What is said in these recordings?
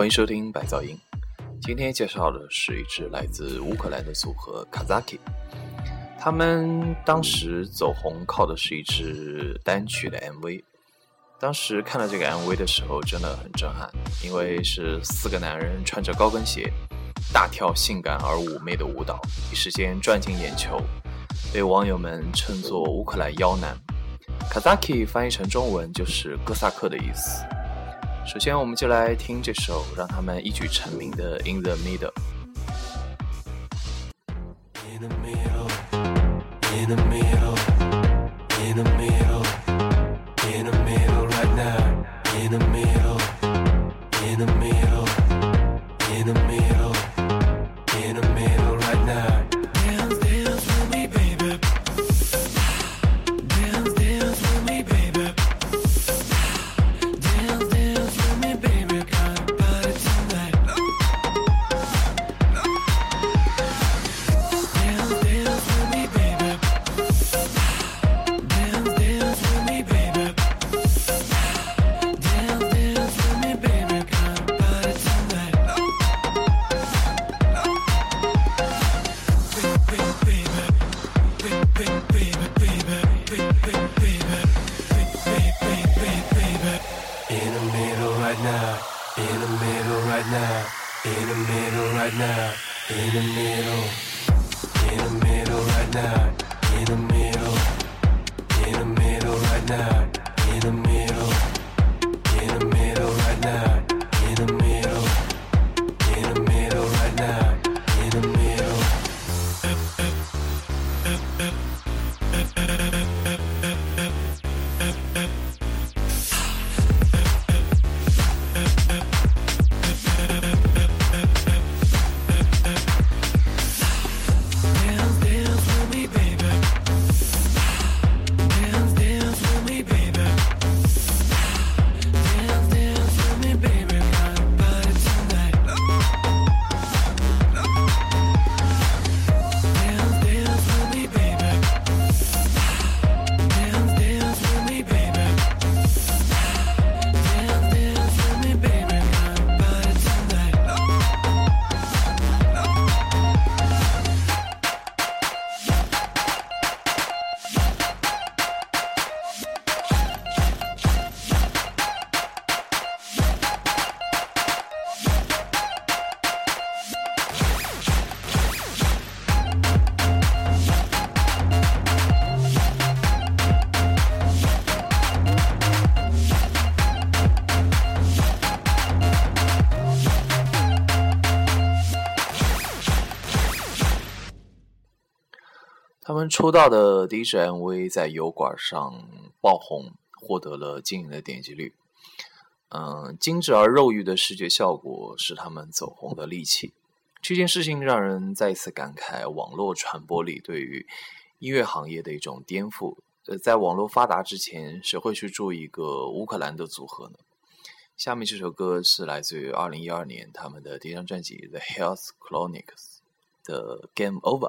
欢迎收听白噪音。今天介绍的是一支来自乌克兰的组合 Kazaki。他们当时走红靠的是一支单曲的 MV。当时看到这个 MV 的时候，真的很震撼，因为是四个男人穿着高跟鞋，大跳性感而妩媚的舞蹈，一时间赚进眼球，被网友们称作“乌克兰妖男”。Kazaki 翻译成中文就是哥萨克的意思。首先，我们就来听这首让他们一举成名的《In the Middle》。他们出道的第一支 MV 在油管上爆红，获得了惊人的点击率。嗯，精致而肉欲的视觉效果是他们走红的利器。这件事情让人再一次感慨网络传播力对于音乐行业的一种颠覆。呃，在网络发达之前，谁会去注意一个乌克兰的组合呢？下面这首歌是来自于二零一二年他们的第一张专辑《The Health Chronics》的《Game Over》。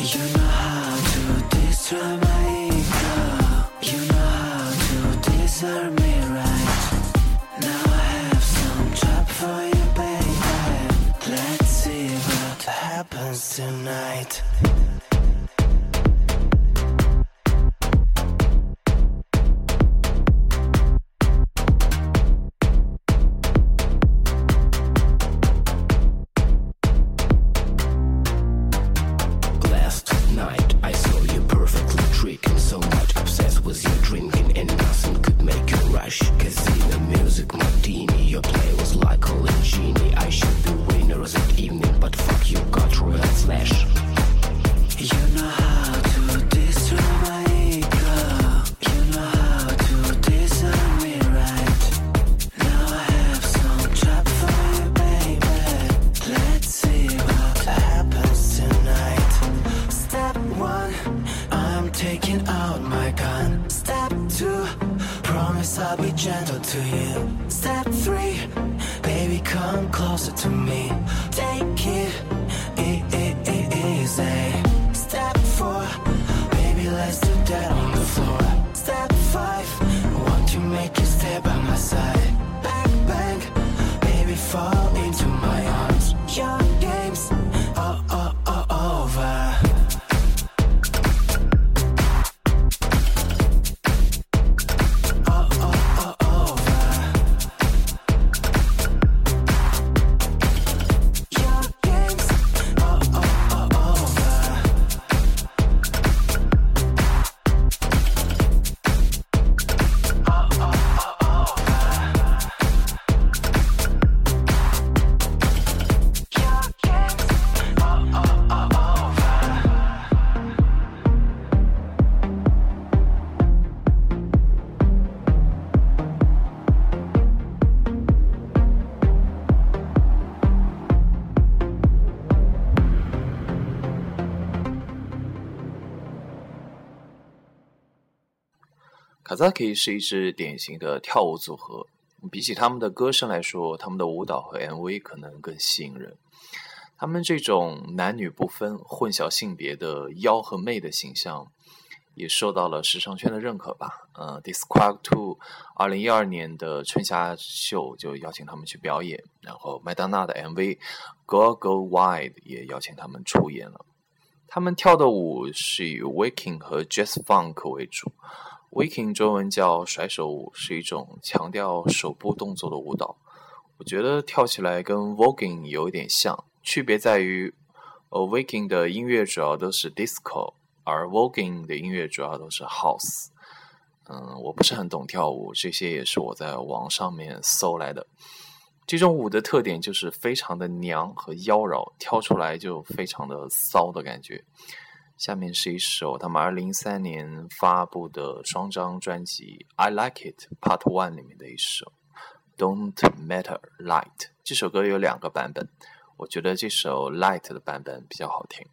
you know how to destroy my ego. You know how to desert me right? Now I have some job for you baby. Let's see what happens tonight taking out my gun. Step two, promise I'll be gentle to you. Step three, baby, come closer to me. Take it, it, it, it easy. Step four, baby, let's do that on the floor. Step five, want to make you stay by my side. Bang bang, baby, fall. Zaki 是一支典型的跳舞组合，比起他们的歌声来说，他们的舞蹈和 MV 可能更吸引人。他们这种男女不分、混淆性别的妖和媚的形象，也受到了时尚圈的认可吧。呃，Disqual Two 二零一二年的春夏秀就邀请他们去表演，然后麦当娜的 MV《Go Go Wide》也邀请他们出演了。他们跳的舞是以 Waking 和 Jazz Funk 为主。Waking 中文叫甩手舞，是一种强调手部动作的舞蹈。我觉得跳起来跟 Voguing 有一点像，区别在于，呃，Waking 的音乐主要都是 Disco，而 Voguing 的音乐主要都是 House。嗯，我不是很懂跳舞，这些也是我在网上面搜来的。这种舞的特点就是非常的娘和妖娆，跳出来就非常的骚的感觉。下面是一首他们二零一三年发布的双张专辑《I Like It Part One》里面的一首《Don't Matter Light》。这首歌有两个版本，我觉得这首 Light 的版本比较好听。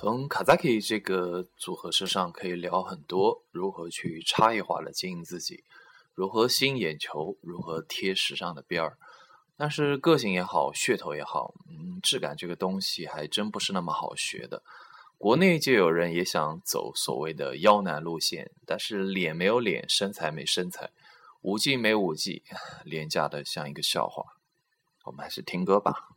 从 Kazaki 这个组合身上可以聊很多，如何去差异化的经营自己，如何吸引眼球，如何贴时尚的边儿。但是个性也好，噱头也好，嗯，质感这个东西还真不是那么好学的。国内就有人也想走所谓的妖男路线，但是脸没有脸，身材没身材，舞技没舞技，廉价的像一个笑话。我们还是听歌吧。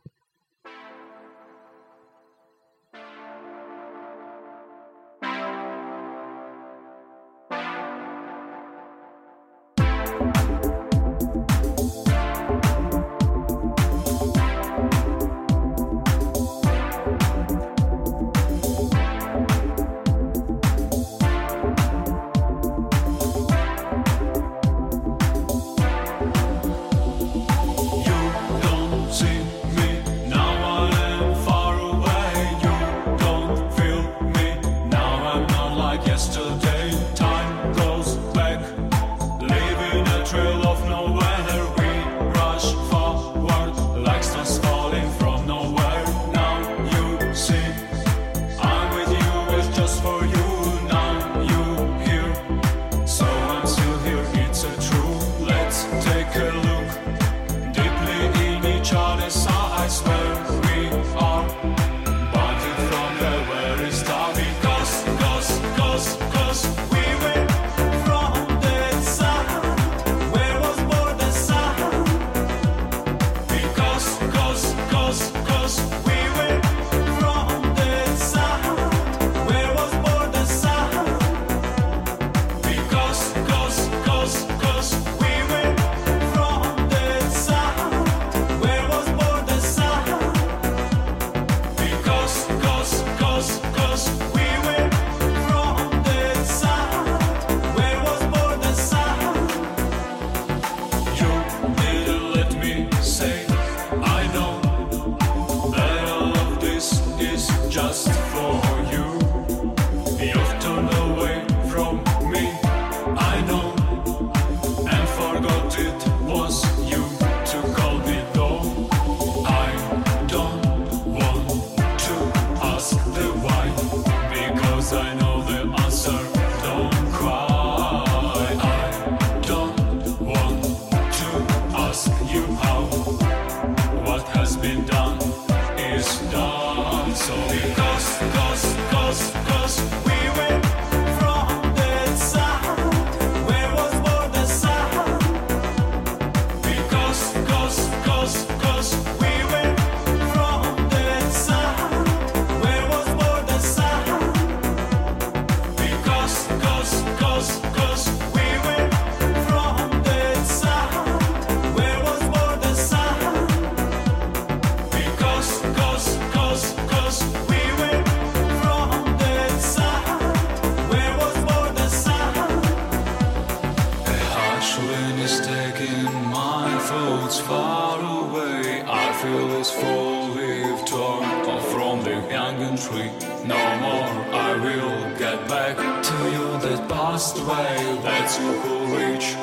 wave that's your reach.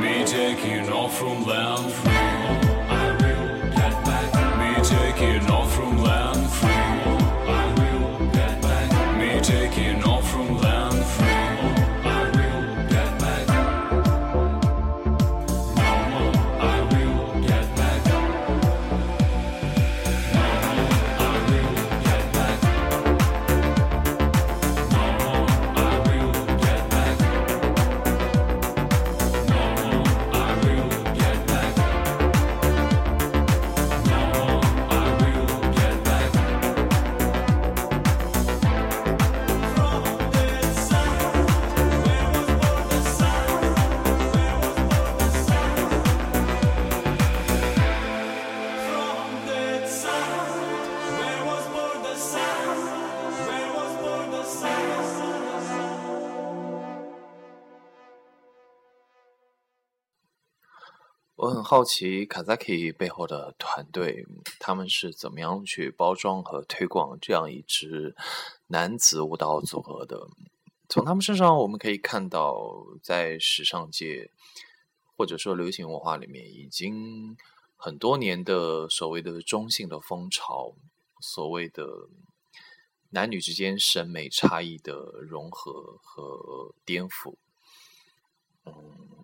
Me taking off from land. 好奇 KAZAKI 背后的团队，他们是怎么样去包装和推广这样一支男子舞蹈组合的，从他们身上我们可以看到在时尚界或者说流行文化里面已经很多年的所谓的中性的风潮，所谓的男女之间审美差异的融合和颠覆。嗯，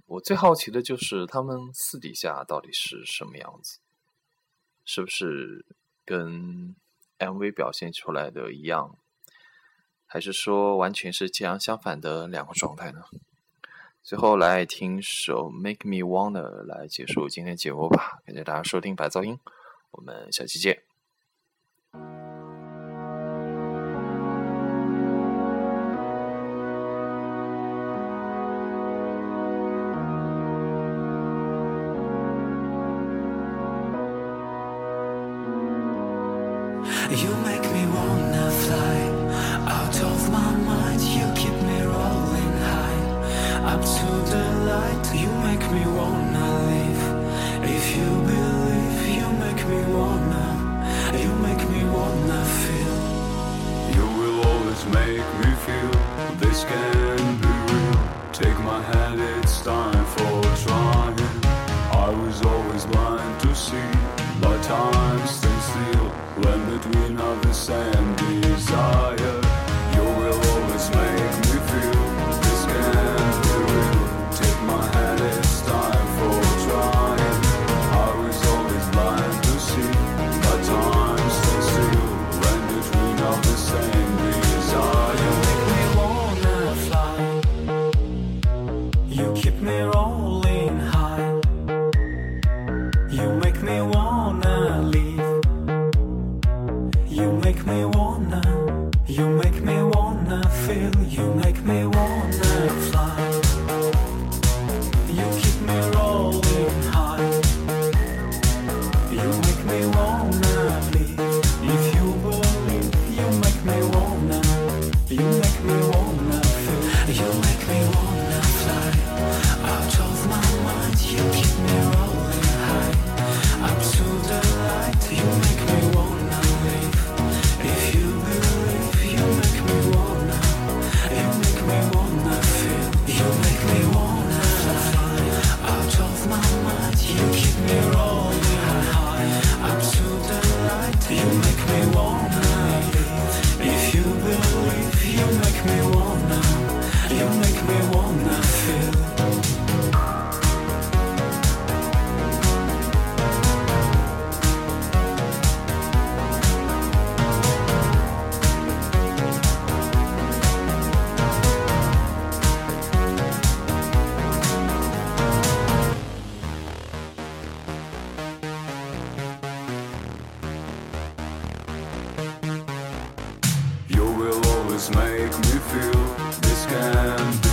我最好奇的就是他们私底下到底是什么样子，是不是跟 MV 表现出来的一样，还是说完全是截然相反的两个状态呢？最后来听首《Make Me Wonder》来结束今天节目吧，感谢大家收听白噪音，我们下期见。make me feel this can be real. Take my hand in. You make me wanna, you make me wanna feel, you make me and